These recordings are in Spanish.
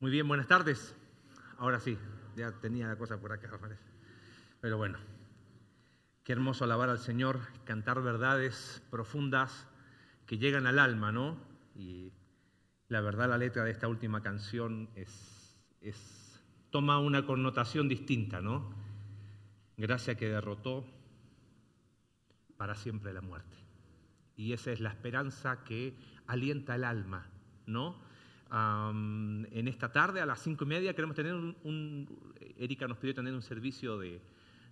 Muy bien, buenas tardes. Ahora sí, ya tenía la cosa por acá, parece. Pero bueno, qué hermoso alabar al Señor, cantar verdades profundas que llegan al alma, ¿no? Y la verdad, la letra de esta última canción es, toma una connotación distinta, ¿no? Gracia que derrotó para siempre la muerte. Y esa es la esperanza que alienta el alma, ¿no? En esta tarde a las cinco y media queremos tener un, Erika nos pidió tener un servicio de,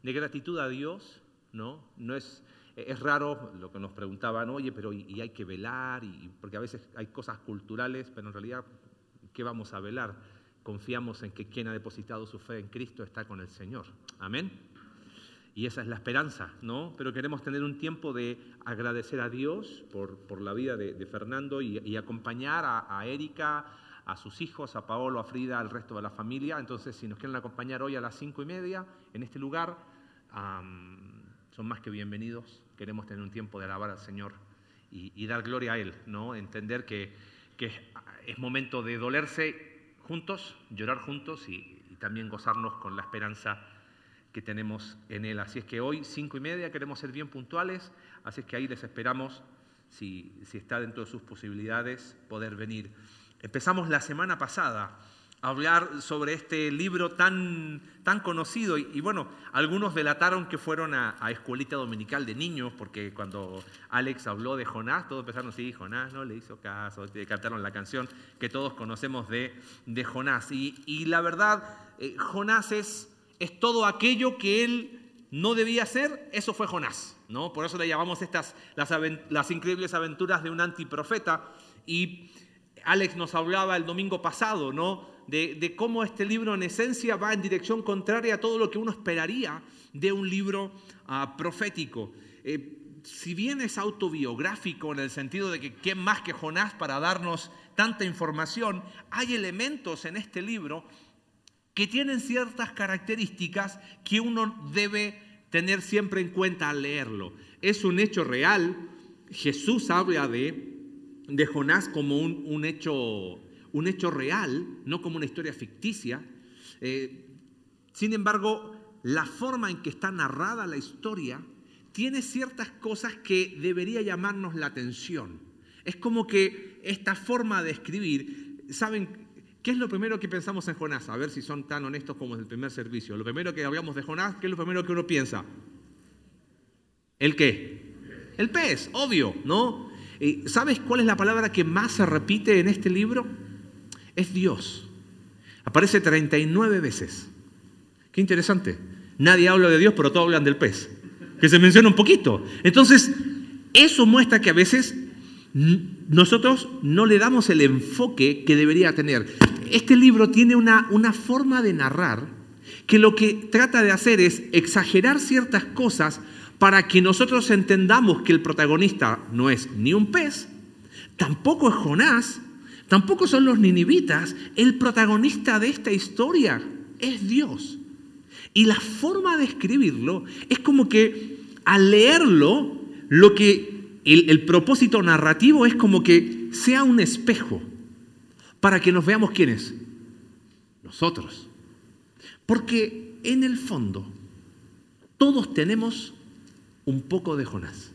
gratitud a Dios, ¿no? No es, es raro lo que nos preguntaban, oye, pero y, hay que velar, y, porque a veces hay cosas culturales, pero en realidad, ¿qué vamos a velar? Confiamos en que quien ha depositado su fe en Cristo está con el Señor. Amén. Y esa es la esperanza, ¿no? Pero queremos tener un tiempo de agradecer a Dios por, la vida de, Fernando y, acompañar a, Erika, a sus hijos, a Paolo, a Frida, al resto de la familia. Entonces, si nos quieren acompañar hoy a las cinco y media en este lugar, son más que bienvenidos. Queremos tener un tiempo de alabar al Señor y, dar gloria a Él, ¿no? Entender que, es momento de dolerse juntos, llorar juntos y también gozarnos con la esperanza que tenemos en Él. Así es que hoy, cinco y media, queremos ser bien puntuales, así es que ahí les esperamos, si, si está dentro de sus posibilidades, poder venir. Empezamos la semana pasada a hablar sobre este libro tan, tan conocido y, bueno, algunos delataron que fueron a, escuelita dominical de niños porque cuando Alex habló de Jonás, todos empezaron, sí, Jonás no le hizo caso, cantaron la canción que todos conocemos de, de Jonás. Y, y la verdad, eh, Jonás es es todo aquello que él no debía hacer, eso fue Jonás, ¿no? Por eso le llamamos estas las, increíbles aventuras de un antiprofeta. Y Alex nos hablaba el domingo pasado, ¿no? De, cómo este libro en esencia va en dirección contraria a todo lo que uno esperaría de un libro ah, profético. Eh, si bien es autobiográfico en el sentido de que quién más que Jonás para darnos tanta información, hay elementos en este libro que tienen ciertas características que uno debe tener siempre en cuenta al leerlo. Es un hecho real. Jesús habla de, de Jonás como un, hecho, un hecho real, no como una historia ficticia. Eh, sin embargo, la forma en que está narrada la historia tiene ciertas cosas que debería llamarnos la atención. Es como que esta forma de escribir, ¿saben? ¿Qué es lo primero que pensamos en Jonás? A ver si son tan honestos como en el primer servicio. Lo primero que hablamos de Jonás, ¿qué es lo primero que uno piensa? ¿El qué? El pez, obvio, ¿no? ¿Sabes cuál es la palabra que más se repite en este libro? Es Dios. Aparece 39 veces. Qué interesante. Nadie habla de Dios, pero todos hablan del pez. Que se menciona un poquito. Entonces, eso muestra que a veces nosotros no le damos el enfoque que debería tener. Este libro tiene una, una forma de narrar que lo que trata de hacer es exagerar ciertas cosas para que nosotros entendamos que el protagonista no es ni un pez, tampoco es Jonás, tampoco son los ninivitas, el protagonista de esta historia es Dios. Y la forma de escribirlo es como que al leerlo, lo que el, propósito narrativo es como que sea un espejo para que nos veamos quiénes. Nosotros. Porque en el fondo todos tenemos un poco de Jonás.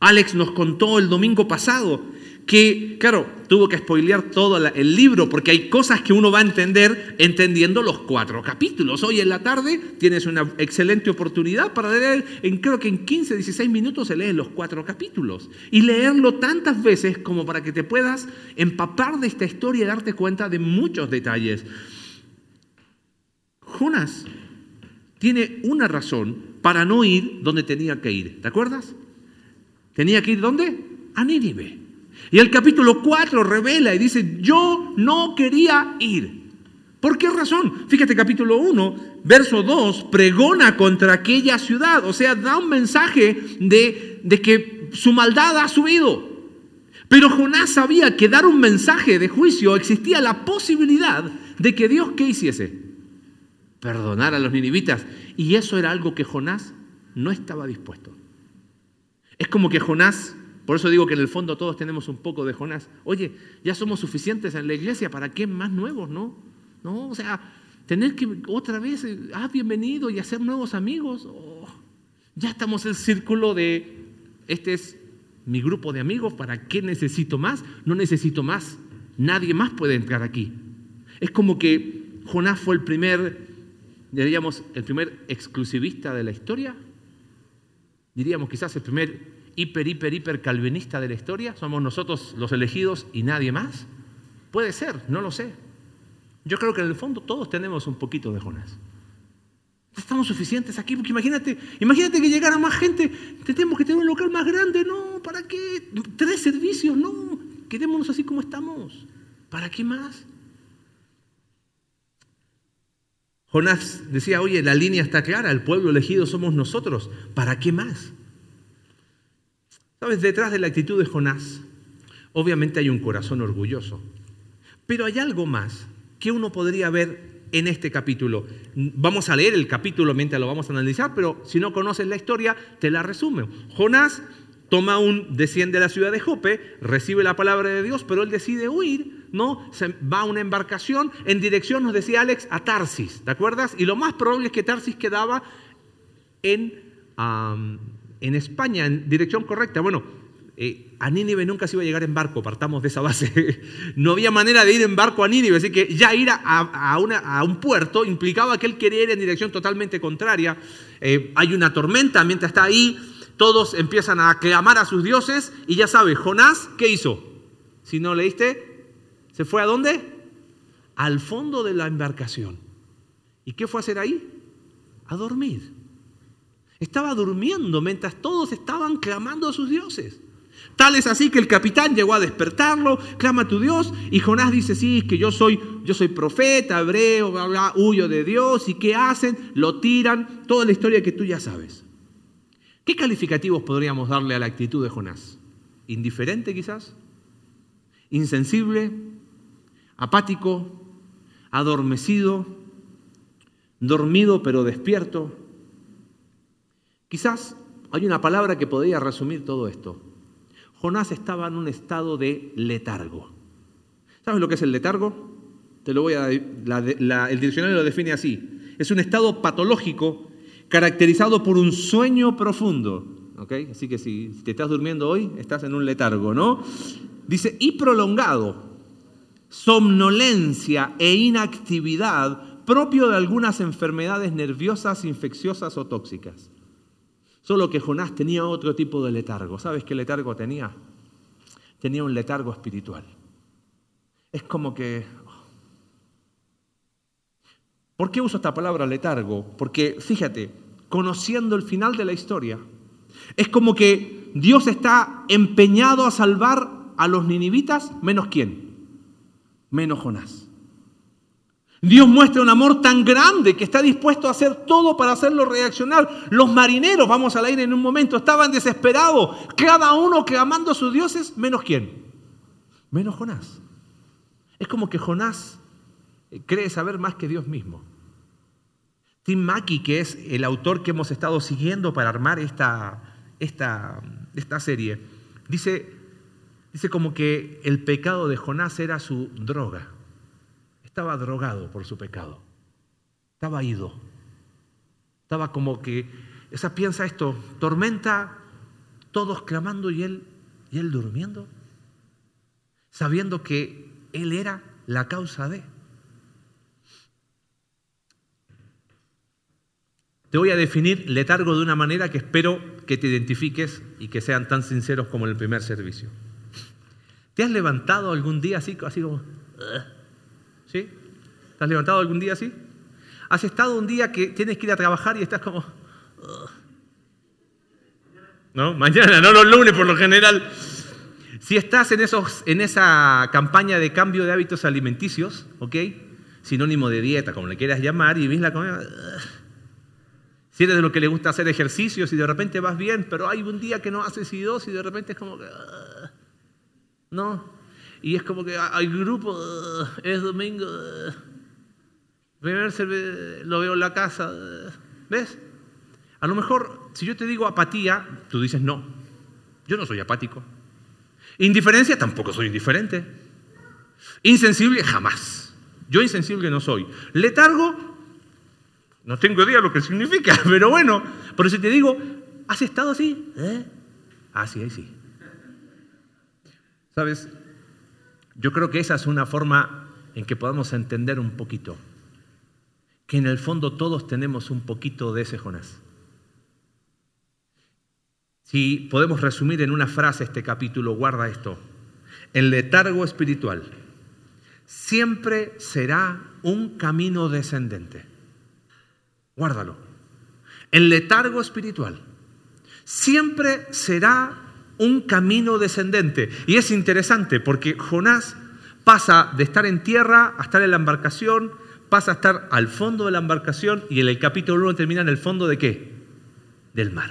Alex nos contó el domingo pasado que, claro, tuvo que spoilear todo el libro porque hay cosas que uno va a entender entendiendo los cuatro capítulos. Hoy en la tarde tienes una excelente oportunidad para leer, en, creo que en 15, 16 minutos se leen los cuatro capítulos y leerlo tantas veces como para que te puedas empapar de esta historia y darte cuenta de muchos detalles. Jonás tiene una razón para no ir donde tenía que ir. ¿Te acuerdas? Tenía que ir ¿dónde? A Nínive. Y el capítulo 4 revela y dice, yo no quería ir. ¿Por qué razón? Fíjate, capítulo 1, verso 2, pregona contra aquella ciudad, o sea, da un mensaje de, de que su maldad ha subido. Pero Jonás sabía que dar un mensaje de juicio existía la posibilidad de que Dios, ¿qué hiciese? Perdonar a los ninivitas. Y eso era algo que Jonás no estaba dispuesto. Es como que Jonás Por eso digo que en el fondo todos tenemos un poco de Jonás. Oye, ya somos suficientes en la iglesia, ¿para qué más nuevos, no? No, o sea, tener que otra vez, eh, ah, bienvenido y hacer nuevos amigos. Oh, ya estamos en el círculo de, este es mi grupo de amigos, ¿para qué necesito más? No necesito más. Nadie más puede entrar aquí. Es como que Jonás fue el primer, diríamos, el primer exclusivista de la historia. Diríamos quizás el primer hiper, hiper, hiper calvinista de la historia. Somos nosotros los elegidos y nadie más. Puede ser, no lo sé. Yo creo que en el fondo todos tenemos un poquito de Jonás. Estamos suficientes aquí, porque imagínate, imagínate que llegara más gente, tenemos que tener un local más grande, no, ¿para qué? Tres servicios, no, quedémonos así como estamos. ¿Para qué más? Jonás decía, oye, la línea está clara, el pueblo elegido somos nosotros, ¿para qué más? Sabes, detrás de la actitud de Jonás, obviamente hay un corazón orgulloso, pero hay algo más que uno podría ver en este capítulo. Vamos a leer el capítulo mientras lo vamos a analizar, pero si no conoces la historia, te la resumo. Jonás toma un, desciende a la ciudad de Jope, recibe la palabra de Dios, pero él decide huir, ¿no? Se va a una embarcación en dirección, nos decía Alex, a Tarsis, ¿te acuerdas? Y lo más probable es que Tarsis quedaba en, en España, en dirección correcta. Bueno, eh, a Nínive nunca se iba a llegar en barco, partamos de esa base. no había manera de ir en barco a Nínive, así que ya ir a, un puerto implicaba que él quería ir en dirección totalmente contraria. Eh, hay una tormenta mientras está ahí, todos empiezan a clamar a sus dioses y ya sabes, Jonás, ¿qué hizo? Si no leíste, ¿se fue a dónde? Al fondo de la embarcación. ¿Y qué fue a hacer ahí? A dormir. Estaba durmiendo mientras todos estaban clamando a sus dioses. Tal es así que el capitán llegó a despertarlo, clama a tu Dios, y Jonás dice, sí, que yo soy, yo soy profeta, hebreo, bla, bla, huyo de Dios, y ¿qué hacen? Lo tiran, toda la historia que tú ya sabes. ¿Qué calificativos podríamos darle a la actitud de Jonás? ¿Indiferente quizás? ¿Insensible? ¿Apático? ¿Adormecido? ¿Dormido pero despierto? Quizás hay una palabra que podría resumir todo esto. Jonás estaba en un estado de letargo. ¿Sabes lo que es el letargo? Te lo voy a, el diccionario lo define así. Es un estado patológico caracterizado por un sueño profundo. Así que si, te estás durmiendo hoy, estás en un letargo, ¿no? Dice, y prolongado, somnolencia e inactividad propio de algunas enfermedades nerviosas, infecciosas o tóxicas. Solo que Jonás tenía otro tipo de letargo. ¿Sabes qué letargo tenía? Tenía un letargo espiritual. Es como que... ¿Por qué uso esta palabra letargo? Porque fíjate, conociendo el final de la historia, es como que Dios está empeñado a salvar a los ninivitas, menos quién? Menos Jonás. Dios muestra un amor tan grande que está dispuesto a hacer todo para hacerlo reaccionar. Los marineros, vamos a leer en un momento, estaban desesperados, cada uno clamando a sus dioses, menos quién, menos Jonás. Es como que Jonás eh, cree saber más que Dios mismo. Tim Mackey, que es el autor que hemos estado siguiendo para armar esta, esta, esta serie, dice, dice como que el pecado de Jonás era su droga. Estaba drogado por su pecado. Estaba ido. Estaba como que, esa piensa esto, tormenta, todos clamando y él, y él durmiendo, sabiendo que él era la causa de. Te voy a definir letargo de una manera que espero que te identifiques y que sean tan sinceros como en el primer servicio. ¿Te has levantado algún día así, así como... ¿Sí? ¿Te has levantado algún día así? ¿Has estado un día que tienes que ir a trabajar y estás como... ¿No? Mañana, no los lunes por lo general. Si estás en, esos, en esa campaña de cambio de hábitos alimenticios, ¿ok? Sinónimo de dieta, como le quieras llamar, y ves la comida... Si eres de lo que le gusta hacer ejercicios y de repente vas bien, pero hay un día que no haces y dos y de repente es como. ¿No? Y es como que hay grupo, es domingo, Primer lo veo en la casa, ¿ves? A lo mejor, si yo te digo apatía, tú dices no. Yo no soy apático. Indiferencia, tampoco soy indiferente. Insensible, jamás. Yo insensible no soy. Letargo, no tengo idea lo que significa, pero bueno, por eso te digo, ¿has estado así? ¿Eh? Ah, sí, ahí sí. ¿Sabes? Yo creo que esa es una forma en que podamos entender un poquito que en el fondo todos tenemos un poquito de ese Jonás. Si podemos resumir en una frase este capítulo, guarda esto. El letargo espiritual siempre será un camino descendente. Guárdalo. El letargo espiritual siempre será un camino descendente. Y es interesante porque Jonás pasa de estar en tierra a estar en la embarcación, pasa a estar al fondo de la embarcación y en el capítulo 1 termina en el fondo de qué? Del mar.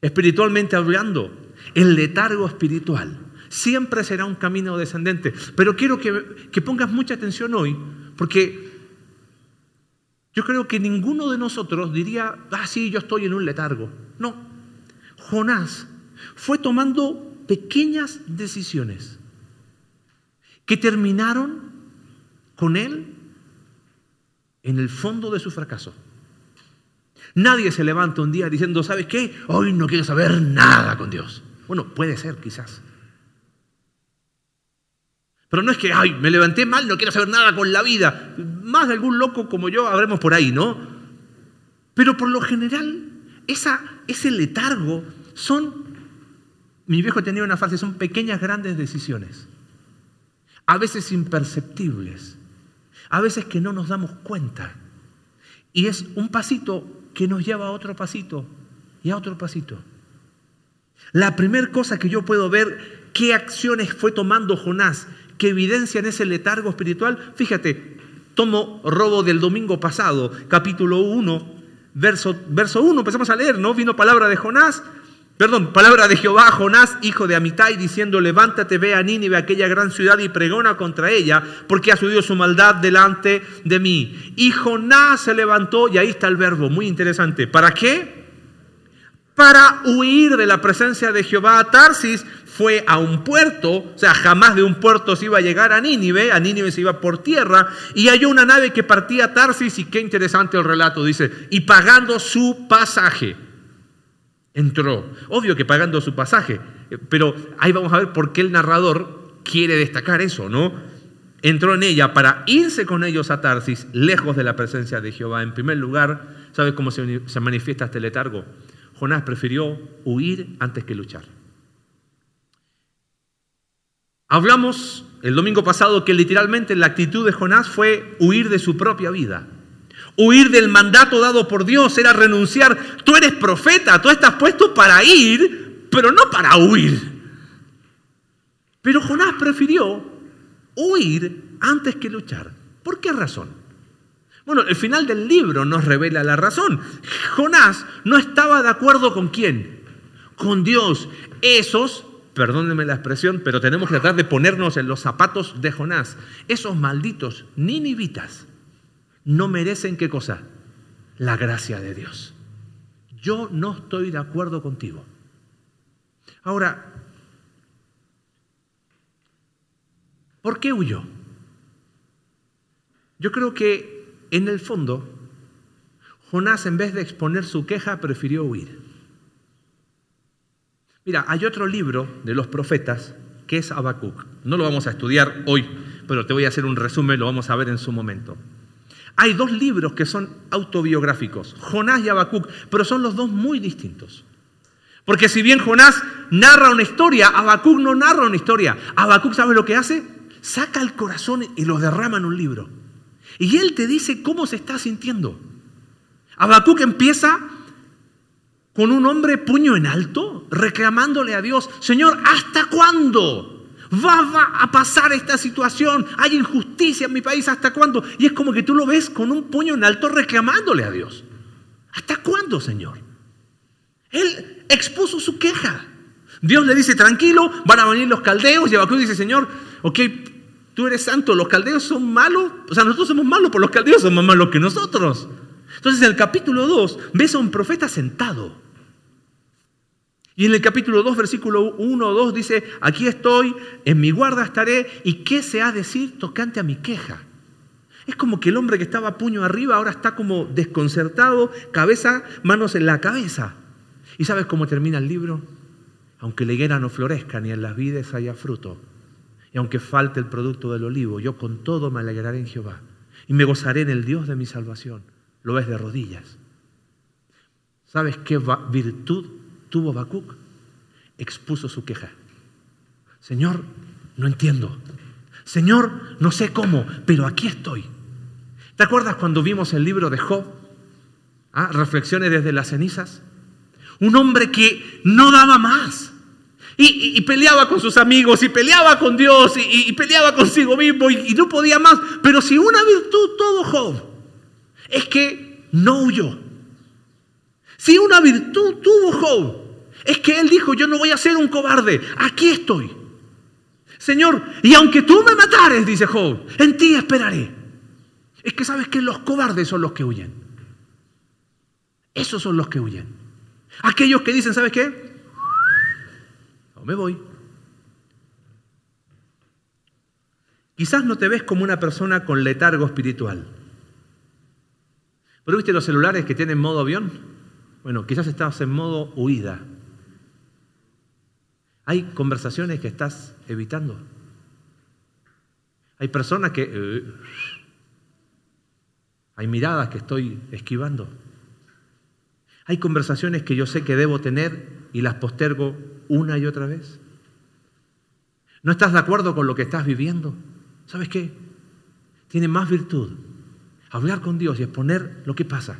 Espiritualmente hablando, el letargo espiritual siempre será un camino descendente. Pero quiero que, que pongas mucha atención hoy, porque yo creo que ninguno de nosotros diría, ah, sí, yo estoy en un letargo. No, Jonás fue tomando pequeñas decisiones que terminaron con él en el fondo de su fracaso. Nadie se levanta un día diciendo, ¿sabes qué? Hoy no quiero saber nada con Dios. Bueno, puede ser quizás. Pero no es que, ay, me levanté mal, no quiero saber nada con la vida. Más de algún loco como yo habremos por ahí, ¿no? Pero por lo general, esa, ese letargo son, mi viejo tenía una frase, son pequeñas grandes decisiones. A veces imperceptibles, a veces que no nos damos cuenta. Y es un pasito que nos lleva a otro pasito y a otro pasito. La primera cosa que yo puedo ver, qué acciones fue tomando Jonás que evidencian ese letargo espiritual. Fíjate, tomo robo del domingo pasado, capítulo 1, verso, verso 1, empezamos a leer, ¿no? Vino palabra de Jonás, perdón, palabra de Jehová a Jonás, hijo de Amitai, diciendo, levántate, ve a Nínive, aquella gran ciudad, y pregona contra ella, porque ha subido su maldad delante de mí. Y Jonás se levantó, y ahí está el verbo, muy interesante. ¿Para qué? Para huir de la presencia de Jehová a Tarsis, fue a un puerto, o sea, jamás de un puerto se iba a llegar a Nínive, a Nínive se iba por tierra, y halló una nave que partía a Tarsis, y qué interesante el relato, dice, y pagando su pasaje, entró. Obvio que pagando su pasaje, pero ahí vamos a ver por qué el narrador quiere destacar eso, ¿no? Entró en ella para irse con ellos a Tarsis, lejos de la presencia de Jehová. En primer lugar, ¿sabes cómo se manifiesta este letargo? Jonás prefirió huir antes que luchar. Hablamos el domingo pasado que literalmente la actitud de Jonás fue huir de su propia vida. Huir del mandato dado por Dios era renunciar. Tú eres profeta, tú estás puesto para ir, pero no para huir. Pero Jonás prefirió huir antes que luchar. ¿Por qué razón? Bueno, el final del libro nos revela la razón. Jonás no estaba de acuerdo con quién? Con Dios. Esos perdónenme la expresión, pero tenemos que tratar de ponernos en los zapatos de Jonás. Esos malditos ninivitas no merecen qué cosa? La gracia de Dios. Yo no estoy de acuerdo contigo. Ahora, ¿por qué huyó? Yo creo que en el fondo, Jonás en vez de exponer su queja prefirió huir. Mira, hay otro libro de los profetas que es Habacuc. No lo vamos a estudiar hoy, pero te voy a hacer un resumen, lo vamos a ver en su momento. Hay dos libros que son autobiográficos, Jonás y Habacuc, pero son los dos muy distintos. Porque si bien Jonás narra una historia, Habacuc no narra una historia. Habacuc, ¿sabes lo que hace? Saca el corazón y lo derrama en un libro. Y él te dice cómo se está sintiendo. Habacuc empieza con un hombre puño en alto, reclamándole a Dios, Señor, ¿hasta cuándo va, a pasar esta situación? Hay injusticia en mi país, ¿hasta cuándo? Y es como que tú lo ves con un puño en alto reclamándole a Dios. ¿Hasta cuándo, Señor? Él expuso su queja. Dios le dice, tranquilo, van a venir los caldeos. Y Abacú dice, Señor, ok, tú eres santo, los caldeos son malos. O sea, nosotros somos malos, pero los caldeos son más malos que nosotros. Entonces en el capítulo 2 ves a un profeta sentado. Y en el capítulo 2, versículo 1 o 2 dice, aquí estoy, en mi guarda estaré, ¿y qué se ha de decir tocante a mi queja? Es como que el hombre que estaba puño arriba ahora está como desconcertado, cabeza, manos en la cabeza. ¿Y sabes cómo termina el libro? Aunque la higuera no florezca ni en las vides haya fruto, y aunque falte el producto del olivo, yo con todo me alegraré en Jehová y me gozaré en el Dios de mi salvación. Lo ves de rodillas. ¿Sabes qué virtud tuvo Habacuc? Expuso su queja. Señor, no entiendo. Señor, no sé cómo, pero aquí estoy. ¿Te acuerdas cuando vimos el libro de Job? ¿Ah? Reflexiones desde las cenizas. Un hombre que no daba más. Y, peleaba con sus amigos, y peleaba con Dios, y, peleaba consigo mismo, y, no podía más. Pero si una virtud todo Job es que no huyó. Si una virtud tuvo Job, es que él dijo, yo no voy a ser un cobarde, aquí estoy. Señor, y aunque tú me matares, dice Job, en ti esperaré. Es que sabes que los cobardes son los que huyen. Esos son los que huyen. Aquellos que dicen, ¿sabes qué? No me voy. Quizás no te ves como una persona con letargo espiritual. ¿Pero viste los celulares que tienen modo avión? Bueno, quizás estás en modo huida. Hay conversaciones que estás evitando. Hay personas que... Eh, hay miradas que estoy esquivando. Hay conversaciones que yo sé que debo tener y las postergo una y otra vez. ¿No estás de acuerdo con lo que estás viviendo? ¿Sabes qué? Tiene más virtud hablar con Dios y exponer lo que pasa.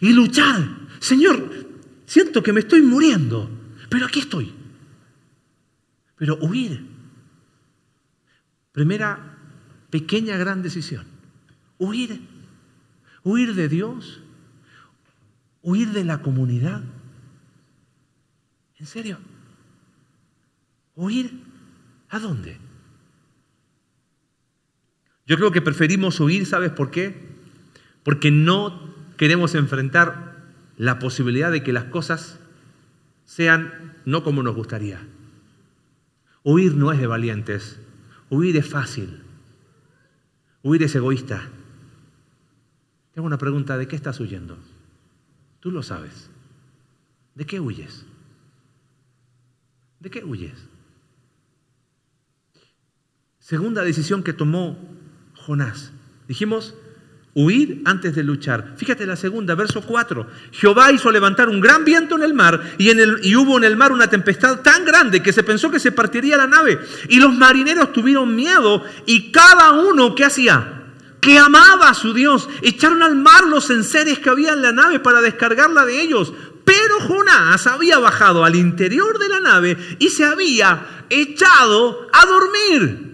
Y luchar. Señor, siento que me estoy muriendo, pero aquí estoy. Pero huir. Primera pequeña gran decisión. Huir. Huir de Dios. Huir de la comunidad. ¿En serio? ¿Huir? ¿A dónde? Yo creo que preferimos huir, ¿sabes por qué? Porque no queremos enfrentar la posibilidad de que las cosas sean no como nos gustaría. Huir no es de valientes, huir es fácil, huir es egoísta. Tengo una pregunta, ¿de qué estás huyendo? Tú lo sabes. ¿De qué huyes? ¿De qué huyes? Segunda decisión que tomó Jonás. Dijimos, huir antes de luchar. Fíjate la segunda, verso 4. Jehová hizo levantar un gran viento en el mar y, en el, y hubo en el mar una tempestad tan grande que se pensó que se partiría la nave. Y los marineros tuvieron miedo y cada uno, ¿qué hacía? que amaba a su Dios, echaron al mar los enseres que había en la nave para descargarla de ellos. Pero Jonás había bajado al interior de la nave y se había echado a dormir.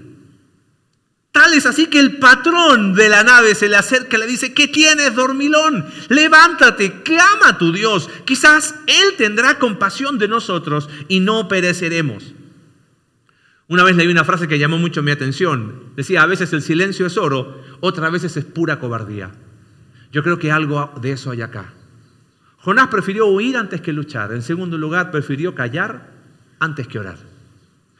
Es así que el patrón de la nave se le acerca y le dice, ¿qué tienes, dormilón? Levántate, clama a tu Dios. Quizás Él tendrá compasión de nosotros y no pereceremos. Una vez leí una frase que llamó mucho mi atención. Decía, a veces el silencio es oro, otras veces es pura cobardía. Yo creo que algo de eso hay acá. Jonás prefirió huir antes que luchar. En segundo lugar, prefirió callar antes que orar.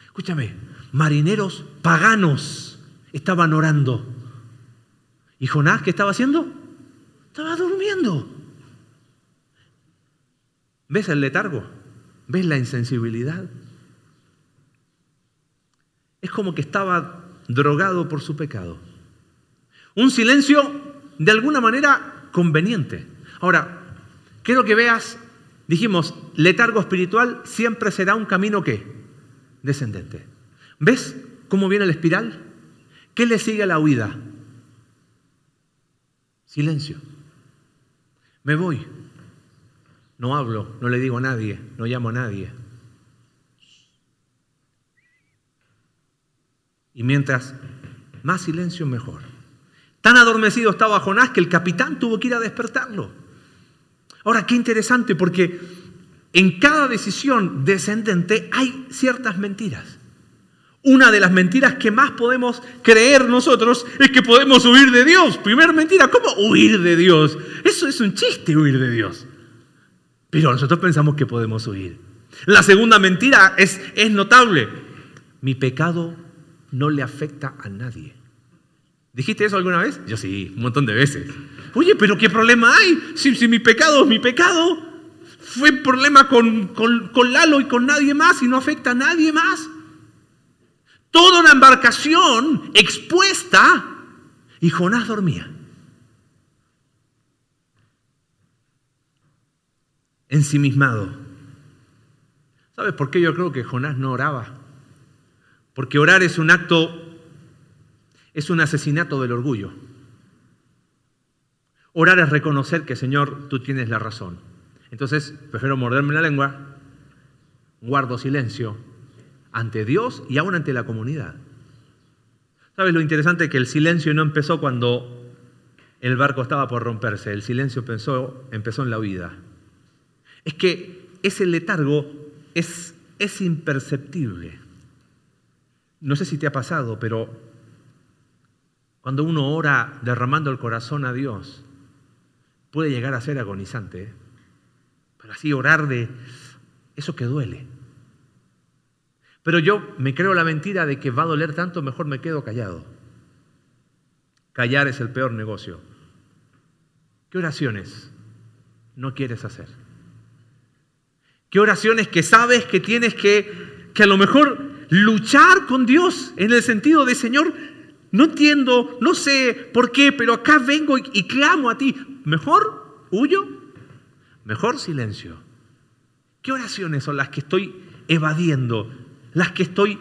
Escúchame, marineros paganos estaban orando. ¿Y Jonás qué estaba haciendo? Estaba durmiendo. ¿Ves el letargo? ¿Ves la insensibilidad? Es como que estaba drogado por su pecado. Un silencio de alguna manera conveniente. Ahora, quiero que veas, dijimos, letargo espiritual siempre será un camino que descendente. ¿Ves cómo viene la espiral? ¿Qué le sigue a la huida? Silencio. Me voy. No hablo, no le digo a nadie, no llamo a nadie. Y mientras más silencio, mejor. Tan adormecido estaba Jonás que el capitán tuvo que ir a despertarlo. Ahora, qué interesante porque en cada decisión descendente hay ciertas mentiras. Una de las mentiras que más podemos creer nosotros es que podemos huir de Dios. Primera mentira, ¿cómo huir de Dios? Eso es un chiste, huir de Dios. Pero nosotros pensamos que podemos huir. La segunda mentira es, es notable. Mi pecado no le afecta a nadie. ¿Dijiste eso alguna vez? Yo sí, un montón de veces. Oye, pero ¿qué problema hay? Si, si mi pecado es mi pecado, fue problema con, con, con Lalo y con nadie más y no afecta a nadie más. Toda una embarcación expuesta y Jonás dormía. Ensimismado. ¿Sabes por qué yo creo que Jonás no oraba? Porque orar es un acto, es un asesinato del orgullo. Orar es reconocer que, Señor, tú tienes la razón. Entonces, prefiero morderme la lengua, guardo silencio ante Dios y aún ante la comunidad. ¿Sabes lo interesante? Que el silencio no empezó cuando el barco estaba por romperse, el silencio empezó, en la vida. Es que ese letargo es, es imperceptible. No sé si te ha pasado, pero cuando uno ora derramando el corazón a Dios, puede llegar a ser agonizante. ¿eh? Pero así orar de eso que duele. Pero yo me creo la mentira de que va a doler tanto, mejor me quedo callado. Callar es el peor negocio. ¿Qué oraciones no quieres hacer? ¿Qué oraciones que sabes que tienes que, que a lo mejor luchar con Dios en el sentido de, Señor, no entiendo, no sé por qué, pero acá vengo y, y clamo a ti. Mejor huyo, mejor silencio. ¿Qué oraciones son las que estoy evadiendo? Las que estoy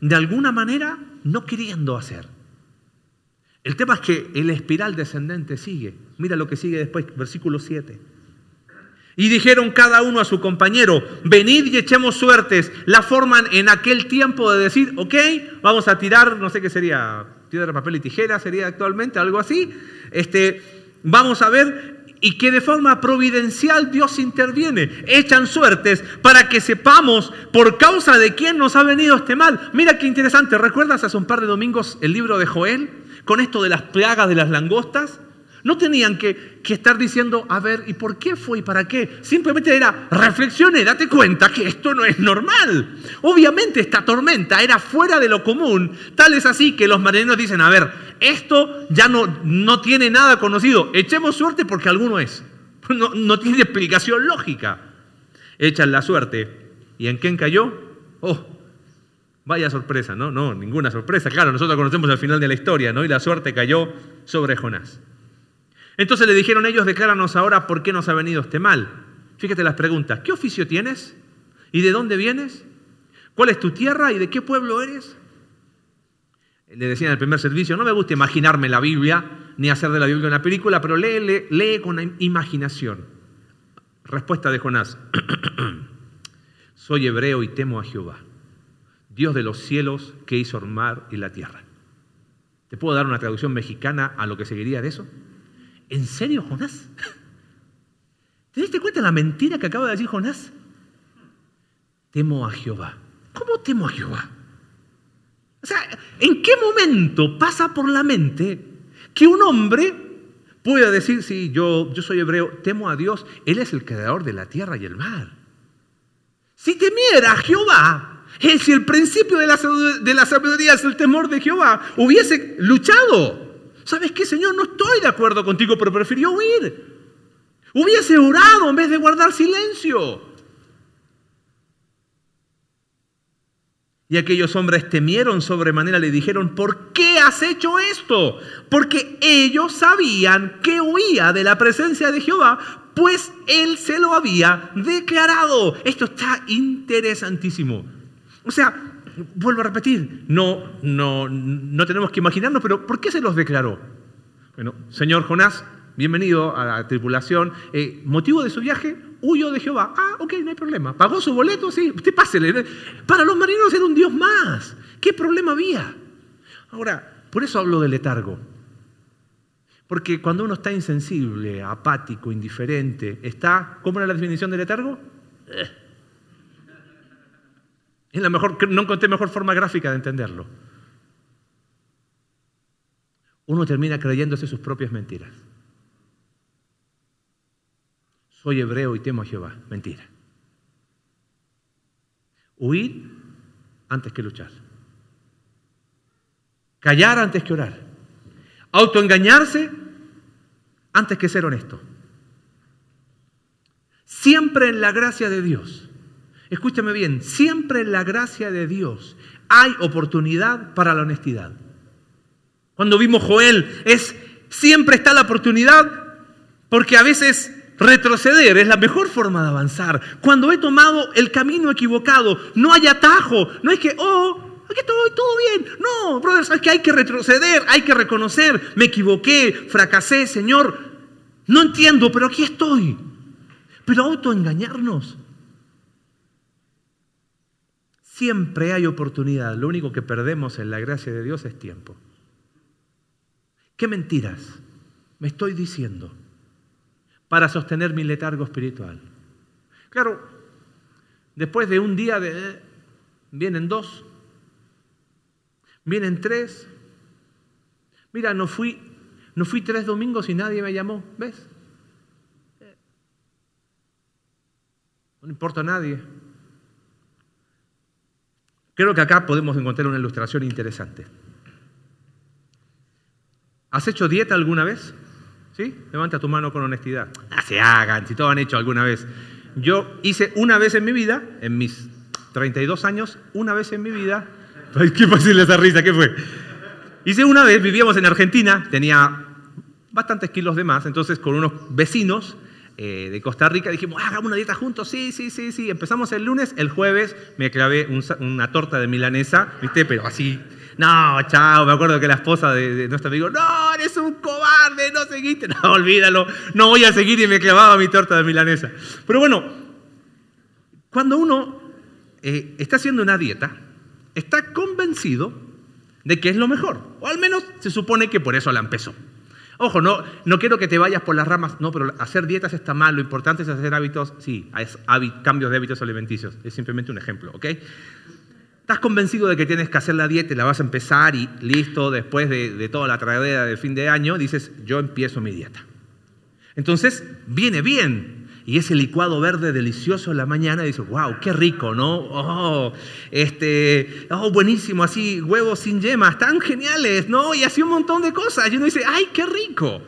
de alguna manera no queriendo hacer. El tema es que el espiral descendente sigue. Mira lo que sigue después, versículo 7. Y dijeron cada uno a su compañero, venid y echemos suertes. La forman en aquel tiempo de decir, ok, vamos a tirar, no sé qué sería, piedra, papel y tijera sería actualmente, algo así. Este, vamos a ver y que de forma providencial Dios interviene. Echan suertes para que sepamos por causa de quién nos ha venido este mal. Mira qué interesante, ¿recuerdas hace un par de domingos el libro de Joel con esto de las plagas de las langostas? No tenían que, estar diciendo, a ver, ¿y por qué fue y para qué? Simplemente era, reflexione, date cuenta que esto no es normal. Obviamente esta tormenta era fuera de lo común, tal es así que los marineros dicen, a ver, esto ya no, no tiene nada conocido, echemos suerte porque alguno es. No, no tiene explicación lógica. Echan la suerte. ¿Y en quién cayó? Oh, vaya sorpresa, ¿no? No, ninguna sorpresa. Claro, nosotros conocemos el final de la historia, ¿no? Y la suerte cayó sobre Jonás. Entonces le dijeron ellos, decláranos ahora por qué nos ha venido este mal. Fíjate las preguntas. ¿Qué oficio tienes? ¿Y de dónde vienes? ¿Cuál es tu tierra y de qué pueblo eres? Le decían en el primer servicio, no me gusta imaginarme la Biblia, ni hacer de la Biblia una película, pero lee, lee, lee con imaginación. Respuesta de Jonás. Soy hebreo y temo a Jehová, Dios de los cielos que hizo el mar y la tierra. ¿Te puedo dar una traducción mexicana a lo que seguiría de eso? ¿En serio, Jonás? ¿Te diste cuenta de la mentira que acaba de decir Jonás? Temo a Jehová. ¿Cómo temo a Jehová? O sea, ¿en qué momento pasa por la mente que un hombre pueda decir, sí, yo, yo soy hebreo, temo a Dios, Él es el creador de la tierra y el mar? Si temiera a Jehová, si el principio de la, de la sabiduría es el temor de Jehová, hubiese luchado ¿Sabes qué, Señor? No estoy de acuerdo contigo, pero prefirió huir. Hubiese orado en vez de guardar silencio. Y aquellos hombres temieron sobremanera, le dijeron, ¿por qué has hecho esto? Porque ellos sabían que huía de la presencia de Jehová, pues él se lo había declarado. Esto está interesantísimo. O sea, vuelvo a repetir, no, no, no tenemos que imaginarnos, pero ¿por qué se los declaró? Bueno, señor Jonás, bienvenido a la tripulación. Eh, ¿Motivo de su viaje? Huyó de Jehová. Ah, ok, no hay problema. ¿Pagó su boleto? Sí, usted pásele. Para los marineros era un Dios más. ¿Qué problema había? Ahora, por eso hablo de letargo. Porque cuando uno está insensible, apático, indiferente, está, ¿cómo era la definición de letargo? Eh la mejor, no encontré mejor forma gráfica de entenderlo. Uno termina creyéndose sus propias mentiras. Soy hebreo y temo a Jehová. Mentira. Huir antes que luchar. Callar antes que orar. Autoengañarse antes que ser honesto. Siempre en la gracia de Dios. Escúchame bien, siempre en la gracia de Dios hay oportunidad para la honestidad. Cuando vimos Joel, es siempre está la oportunidad porque a veces retroceder es la mejor forma de avanzar. Cuando he tomado el camino equivocado, no hay atajo, no es que, oh, aquí estoy, todo bien. No, brother, sabes que hay que retroceder, hay que reconocer, me equivoqué, fracasé, Señor. No entiendo, pero aquí estoy. Pero autoengañarnos. Siempre hay oportunidad. Lo único que perdemos en la gracia de Dios es tiempo. ¿Qué mentiras me estoy diciendo para sostener mi letargo espiritual? Claro, después de un día de... Vienen dos, vienen tres. Mira, no fui, no fui tres domingos y nadie me llamó, ¿ves? No importa a nadie. Creo que acá podemos encontrar una ilustración interesante. ¿Has hecho dieta alguna vez? ¿Sí? Levanta tu mano con honestidad. Ah, se hagan, si todos han hecho alguna vez. Yo hice una vez en mi vida, en mis 32 años, una vez en mi vida. Qué fácil esa risa, ¿qué fue? Hice una vez, vivíamos en Argentina, tenía bastantes kilos de más, entonces con unos vecinos eh, de Costa Rica dijimos, hagamos una dieta juntos, sí, sí, sí, sí. Empezamos el lunes, el jueves me clavé una torta de milanesa, ¿viste? Pero así no, chao, me acuerdo que la esposa de, nuestro amigo, no, eres un cobarde, no seguiste. No, olvídalo, no voy a seguir y me clavaba mi torta de milanesa. Pero bueno, cuando uno eh, está haciendo una dieta, está convencido de que es lo mejor. O al menos se supone que por eso la empezó. Ojo, no, no quiero que te vayas por las ramas, no, pero hacer dietas está mal, lo importante es hacer hábitos, sí, es cambios de hábitos alimenticios, es simplemente un ejemplo, ¿ok? Estás convencido de que tienes que hacer la dieta y la vas a empezar y listo, después de, toda la tragedia del fin de año, dices, yo empiezo mi dieta. Entonces, viene bien. Y ese licuado verde delicioso en la mañana, dices, wow, qué rico, ¿no? Oh, este, oh, buenísimo, así, huevos sin yemas, tan geniales, ¿no? Y así un montón de cosas. Y uno dice, ay, qué rico.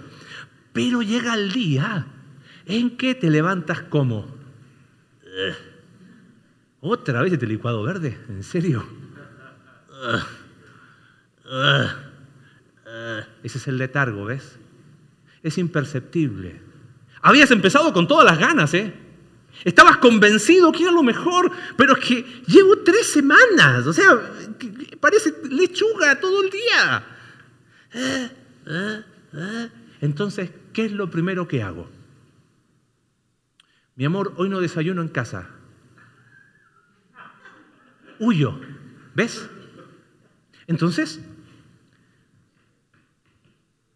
Pero llega el día en que te levantas como... ¿Otra vez este licuado verde? ¿En serio? Ese es el letargo, ¿ves? Es imperceptible. Habías empezado con todas las ganas, ¿eh? Estabas convencido que era lo mejor, pero es que llevo tres semanas, o sea, parece lechuga todo el día. Entonces, ¿qué es lo primero que hago? Mi amor, hoy no desayuno en casa huyo. ¿Ves? Entonces,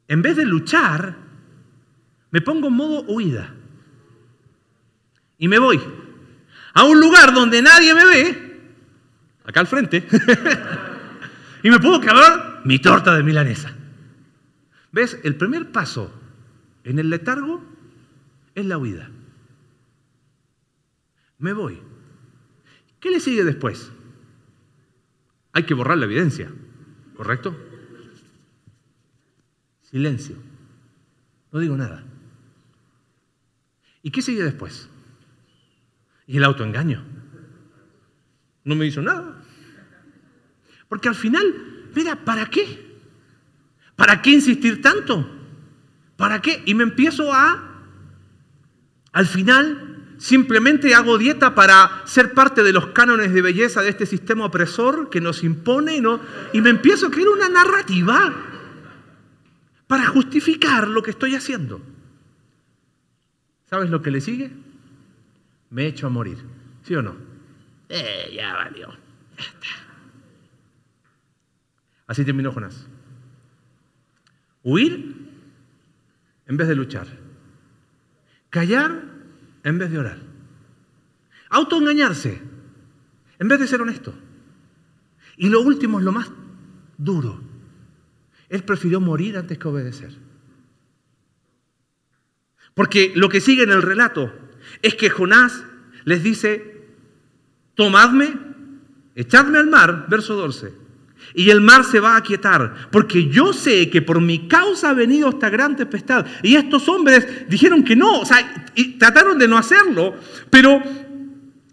en vez de luchar, me pongo en modo huida. Y me voy a un lugar donde nadie me ve, acá al frente, y me puedo clavar mi torta de milanesa. ¿Ves? El primer paso en el letargo es la huida. Me voy. ¿Qué le sigue después? Hay que borrar la evidencia, ¿correcto? Silencio. No digo nada. ¿Y qué sigue después? Y el autoengaño. No me hizo nada. Porque al final, mira, ¿para qué? ¿Para qué insistir tanto? ¿Para qué? Y me empiezo a, al final, Simplemente hago dieta para ser parte de los cánones de belleza de este sistema opresor que nos impone ¿no? y me empiezo a crear una narrativa para justificar lo que estoy haciendo. ¿Sabes lo que le sigue? Me echo a morir. ¿Sí o no? Eh, ya valió. Así terminó Jonás. Huir en vez de luchar. Callar en vez de orar. Autoengañarse en vez de ser honesto. Y lo último es lo más duro. Él prefirió morir antes que obedecer. Porque lo que sigue en el relato es que Jonás les dice, tomadme echadme al mar, verso 12, y el mar se va a aquietar, porque yo sé que por mi causa ha venido esta gran tempestad. Y estos hombres dijeron que no, o sea, y trataron de no hacerlo, pero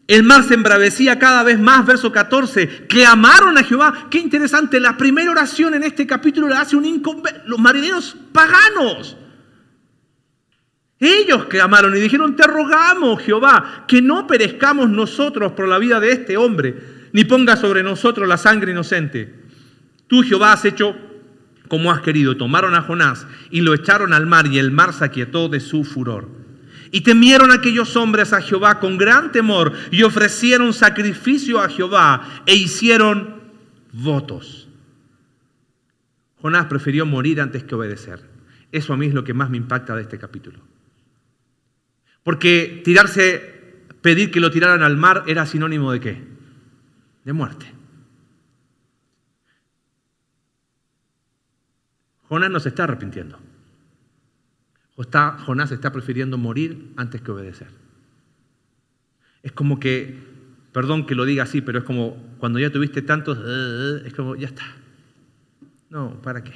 el mar se embravecía cada vez más, verso 14. Clamaron a Jehová. Qué interesante, la primera oración en este capítulo la hace un los marineros paganos. Ellos clamaron y dijeron, te rogamos, Jehová, que no perezcamos nosotros por la vida de este hombre, ni ponga sobre nosotros la sangre inocente. Tú, Jehová, has hecho como has querido. Tomaron a Jonás y lo echaron al mar y el mar se aquietó de su furor. Y temieron aquellos hombres a Jehová con gran temor y ofrecieron sacrificio a Jehová e hicieron votos. Jonás prefirió morir antes que obedecer. Eso a mí es lo que más me impacta de este capítulo. Porque tirarse, pedir que lo tiraran al mar era sinónimo de qué? De muerte. Jonás no se está arrepintiendo. Jonás está prefiriendo morir antes que obedecer. Es como que, perdón que lo diga así, pero es como cuando ya tuviste tantos, eh, eh, es como, ya está. No, ¿para qué?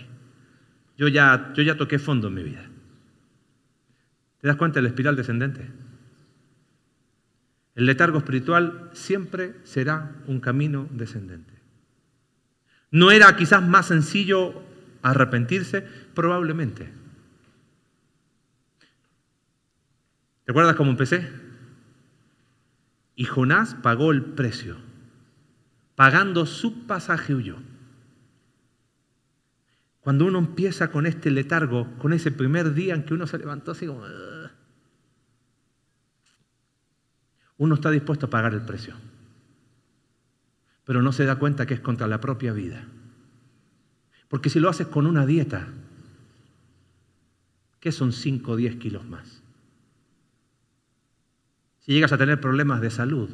Yo ya, yo ya toqué fondo en mi vida. ¿Te das cuenta de la espiral descendente? El letargo espiritual siempre será un camino descendente. ¿No era quizás más sencillo arrepentirse? Probablemente. ¿Te acuerdas cómo empecé? Y Jonás pagó el precio. Pagando su pasaje huyó. Cuando uno empieza con este letargo, con ese primer día en que uno se levantó así como... uno está dispuesto a pagar el precio, pero no se da cuenta que es contra la propia vida. Porque si lo haces con una dieta, ¿qué son 5 o 10 kilos más? Si llegas a tener problemas de salud,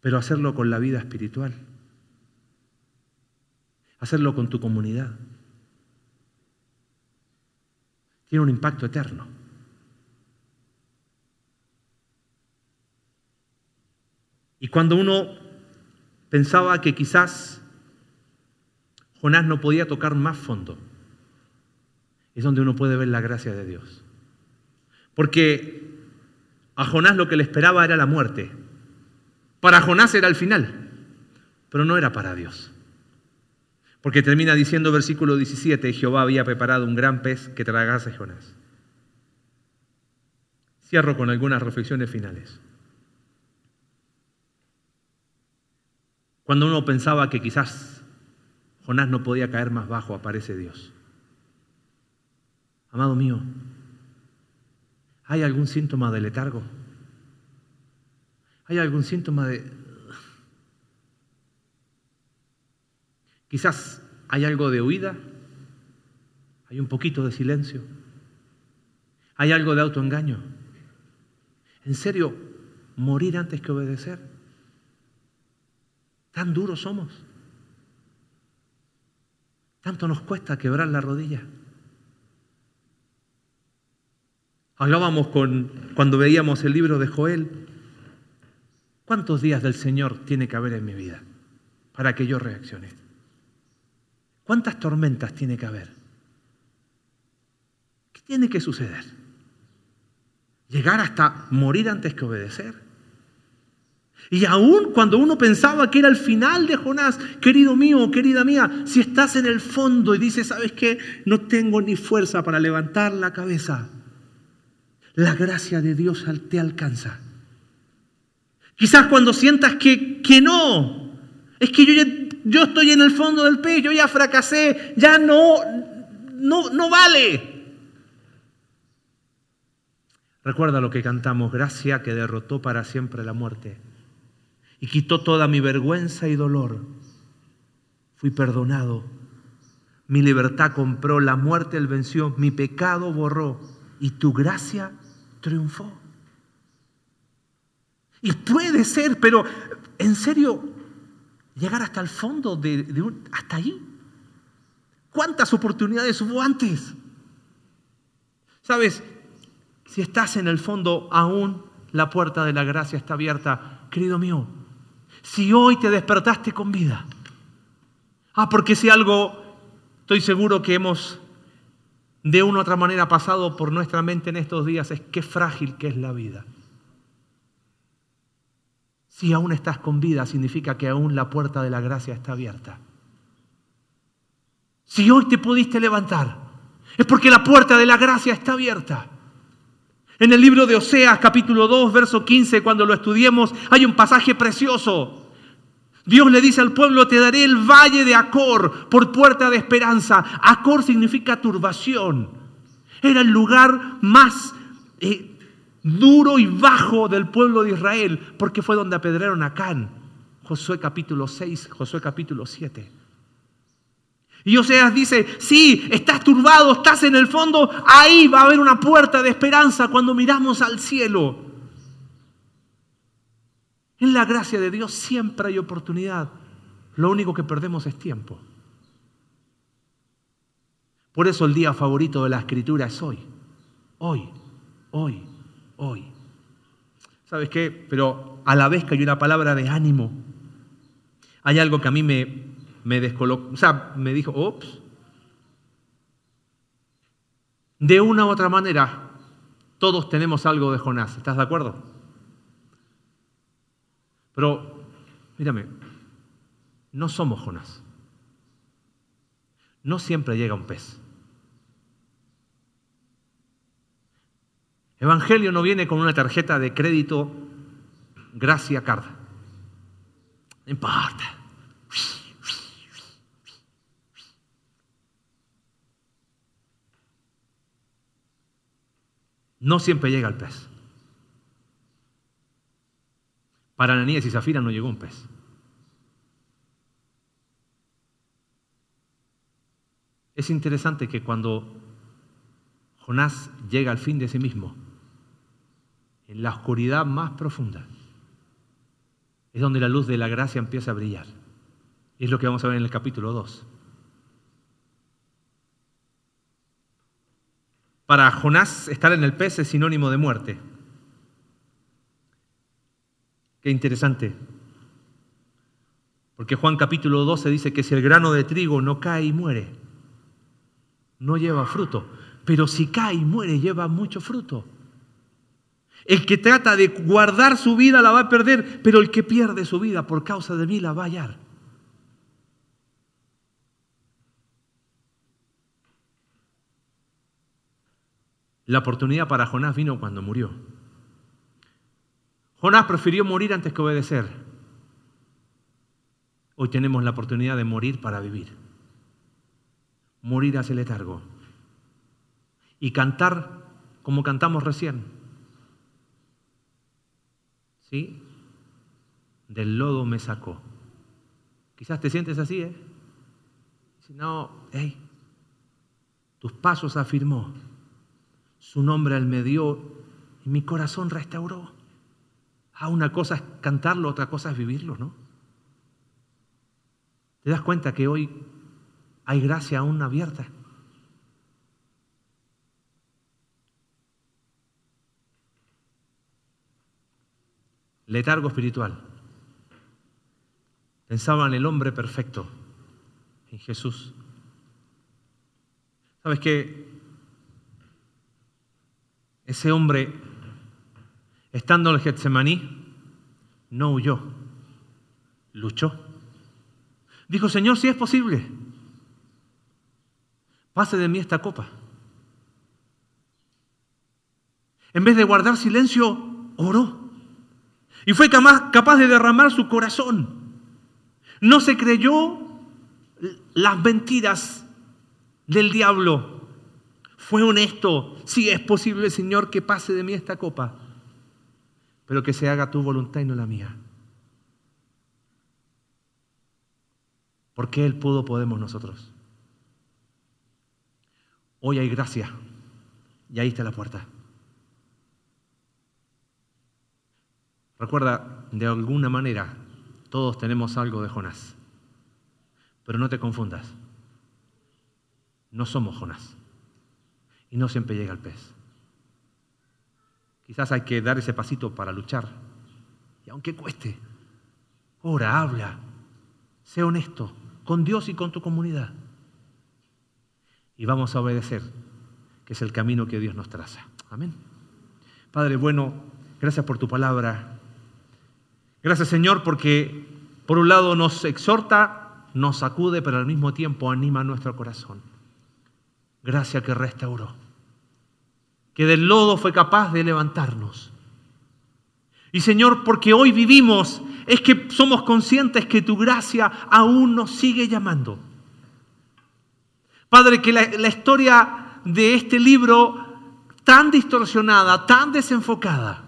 pero hacerlo con la vida espiritual, hacerlo con tu comunidad, tiene un impacto eterno. Y cuando uno pensaba que quizás Jonás no podía tocar más fondo, es donde uno puede ver la gracia de Dios. Porque a Jonás lo que le esperaba era la muerte. Para Jonás era el final, pero no era para Dios. Porque termina diciendo versículo 17, Jehová había preparado un gran pez que tragase Jonás. Cierro con algunas reflexiones finales. Cuando uno pensaba que quizás Jonás no podía caer más bajo, aparece Dios. Amado mío, ¿hay algún síntoma de letargo? ¿Hay algún síntoma de... Quizás hay algo de huida, hay un poquito de silencio, hay algo de autoengaño. ¿En serio morir antes que obedecer? Tan duros somos. Tanto nos cuesta quebrar la rodilla. Hablábamos con, cuando veíamos el libro de Joel, ¿cuántos días del Señor tiene que haber en mi vida para que yo reaccione? ¿Cuántas tormentas tiene que haber? ¿Qué tiene que suceder? ¿Llegar hasta morir antes que obedecer? Y aún cuando uno pensaba que era el final de Jonás, querido mío, querida mía, si estás en el fondo y dices, ¿sabes qué? No tengo ni fuerza para levantar la cabeza, la gracia de Dios te alcanza. Quizás cuando sientas que, que no, es que yo, yo estoy en el fondo del pez, yo ya fracasé, ya no, no, no vale. Recuerda lo que cantamos, gracia que derrotó para siempre la muerte y quitó toda mi vergüenza y dolor. Fui perdonado. Mi libertad compró, la muerte él venció, mi pecado borró y tu gracia triunfó. Y puede ser, pero en serio, llegar hasta el fondo de, un, hasta ahí. ¿Cuántas oportunidades hubo antes? Sabes, si estás en el fondo, aún la puerta de la gracia está abierta. Querido mío, Si hoy te despertaste con vida. Ah, porque si algo estoy seguro que hemos de una u otra manera pasado por nuestra mente en estos días es qué frágil que es la vida. Si aún estás con vida, significa que aún la puerta de la gracia está abierta. Si hoy te pudiste levantar, es porque la puerta de la gracia está abierta. En el libro de Oseas, capítulo 2, verso 15, cuando lo estudiemos, hay un pasaje precioso. Dios le dice al pueblo, te daré el valle de Acor por puerta de esperanza. Acor significa turbación. Era el lugar más eh, duro y bajo del pueblo de Israel, porque fue donde apedrearon a Can. Josué capítulo 6, Josué capítulo 7. Y Oseas dice, sí, estás turbado, estás en el fondo, ahí va a haber una puerta de esperanza cuando miramos al cielo. En la gracia de Dios siempre hay oportunidad. Lo único que perdemos es tiempo. Por eso el día favorito de la escritura es hoy. Hoy, hoy hoy. ¿Sabes qué? Pero a la vez que hay una palabra de ánimo, hay algo que a mí me, me descolocó, o sea, me dijo, ops. De una u otra manera, todos tenemos algo de Jonás, ¿estás de acuerdo? Pero, mírame, no somos Jonás. No siempre llega un pez. Evangelio no viene con una tarjeta de crédito gracia card. No importa. No siempre llega el pez. Para Ananías y Zafira no llegó un pez. Es interesante que cuando Jonás llega al fin de sí mismo, en la oscuridad más profunda, es donde la luz de la gracia empieza a brillar. Es lo que vamos a ver en el capítulo 2. Para Jonás, estar en el pez es sinónimo de muerte. Qué interesante. Porque Juan capítulo 12 dice que si el grano de trigo no cae y muere, no lleva fruto. Pero si cae y muere, lleva mucho fruto. El que trata de guardar su vida la va a perder, pero el que pierde su vida por causa de mí la va a hallar. La oportunidad para Jonás vino cuando murió. Jonás prefirió morir antes que obedecer. Hoy tenemos la oportunidad de morir para vivir. Morir hace letargo. Y cantar como cantamos recién ¿sí? Del lodo me sacó. Quizás te sientes así, ¿eh? Si no, hey, tus pasos afirmó, su nombre al me dio y mi corazón restauró. Ah, una cosa es cantarlo, otra cosa es vivirlo, ¿no? ¿Te das cuenta que hoy hay gracia aún abierta? letargo espiritual. Pensaba en el hombre perfecto, en Jesús. ¿Sabes qué? Ese hombre, estando en el Getsemaní, no huyó, luchó. Dijo, Señor, si es posible, pase de mí esta copa. En vez de guardar silencio, oró. Y fue capaz de derramar su corazón. No se creyó las mentiras del diablo. Fue honesto. Si es posible, Señor, que pase de mí esta copa. Pero que se haga tu voluntad y no la mía. Porque Él pudo, podemos nosotros. Hoy hay gracia. Y ahí está la puerta. Recuerda, de alguna manera, todos tenemos algo de Jonás. Pero no te confundas. No somos Jonás. Y no siempre llega el pez. Quizás hay que dar ese pasito para luchar. Y aunque cueste, Ora, habla. Sé honesto con Dios y con tu comunidad. Y vamos a obedecer, que es el camino que Dios nos traza. Amén. Padre, bueno, gracias por tu palabra. Gracias Señor porque por un lado nos exhorta, nos sacude, pero al mismo tiempo anima nuestro corazón. Gracias que restauró, que del lodo fue capaz de levantarnos. Y Señor, porque hoy vivimos, es que somos conscientes que tu gracia aún nos sigue llamando. Padre, que la, la historia de este libro tan distorsionada, tan desenfocada,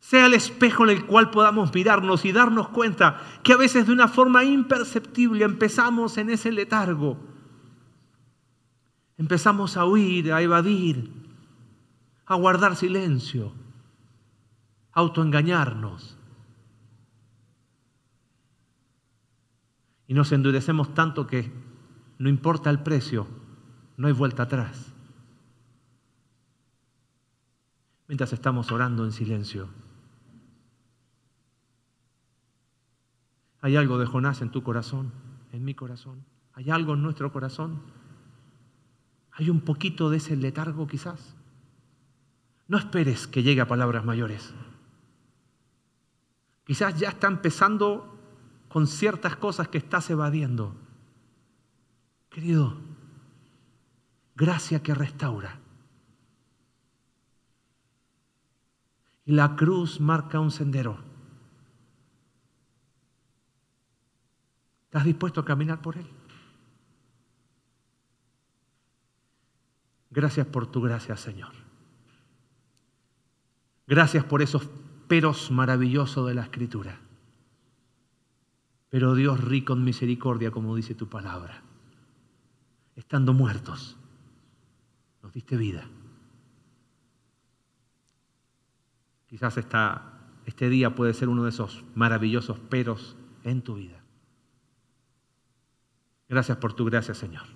sea el espejo en el cual podamos mirarnos y darnos cuenta que a veces de una forma imperceptible empezamos en ese letargo. Empezamos a huir, a evadir, a guardar silencio, a autoengañarnos. Y nos endurecemos tanto que no importa el precio, no hay vuelta atrás. Mientras estamos orando en silencio. Hay algo de Jonás en tu corazón, en mi corazón. Hay algo en nuestro corazón. Hay un poquito de ese letargo quizás. No esperes que llegue a palabras mayores. Quizás ya está empezando con ciertas cosas que estás evadiendo. Querido, gracia que restaura. Y la cruz marca un sendero. ¿Estás dispuesto a caminar por él? Gracias por tu gracia, Señor. Gracias por esos peros maravillosos de la Escritura. Pero Dios rico en misericordia, como dice tu palabra, estando muertos, nos diste vida. Quizás esta, este día puede ser uno de esos maravillosos peros en tu vida. Gracias por tu gracia, Señor.